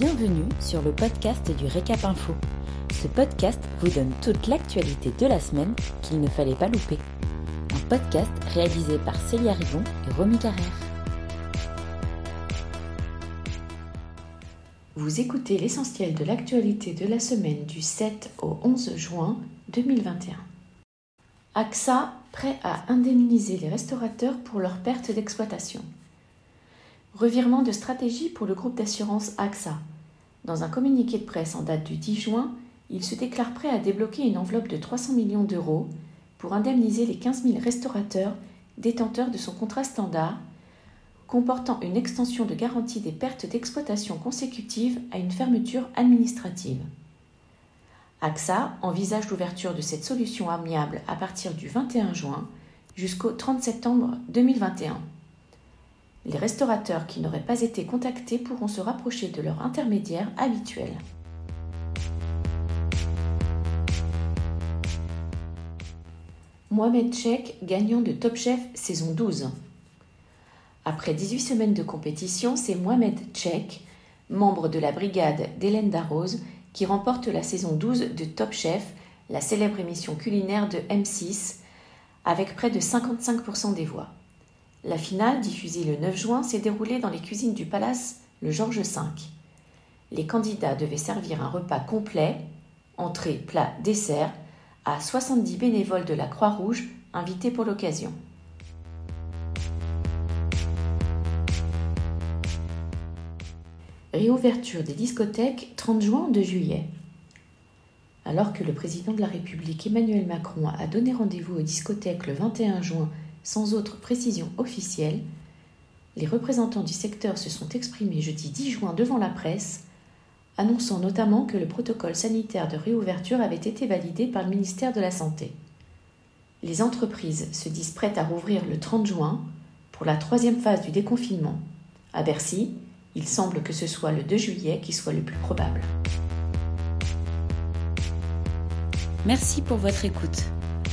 Bienvenue sur le podcast du Récap Info. Ce podcast vous donne toute l'actualité de la semaine qu'il ne fallait pas louper. Un podcast réalisé par Célia Rivon et Romy Carrère. Vous écoutez l'essentiel de l'actualité de la semaine du 7 au 11 juin 2021. AXA prêt à indemniser les restaurateurs pour leur perte d'exploitation. Revirement de stratégie pour le groupe d'assurance AXA. Dans un communiqué de presse en date du 10 juin, il se déclare prêt à débloquer une enveloppe de 300 millions d'euros pour indemniser les 15 000 restaurateurs détenteurs de son contrat standard, comportant une extension de garantie des pertes d'exploitation consécutives à une fermeture administrative. AXA envisage l'ouverture de cette solution amiable à partir du 21 juin jusqu'au 30 septembre 2021. Les restaurateurs qui n'auraient pas été contactés pourront se rapprocher de leur intermédiaire habituel. Mohamed Chek, gagnant de Top Chef saison 12. Après 18 semaines de compétition, c'est Mohamed Chek, membre de la brigade d'Hélène Darroze, qui remporte la saison 12 de Top Chef, la célèbre émission culinaire de M6, avec près de 55% des voix. La finale, diffusée le 9 juin, s'est déroulée dans les cuisines du Palace le Georges V. Les candidats devaient servir un repas complet, entrée, plat, dessert, à 70 bénévoles de la Croix-Rouge invités pour l'occasion. Réouverture des discothèques 30 juin 2 juillet. Alors que le président de la République Emmanuel Macron a donné rendez-vous aux discothèques le 21 juin sans autre précision officielle, les représentants du secteur se sont exprimés jeudi 10 juin devant la presse, annonçant notamment que le protocole sanitaire de réouverture avait été validé par le ministère de la Santé. Les entreprises se disent prêtes à rouvrir le 30 juin pour la troisième phase du déconfinement. À Bercy, il semble que ce soit le 2 juillet qui soit le plus probable. Merci pour votre écoute.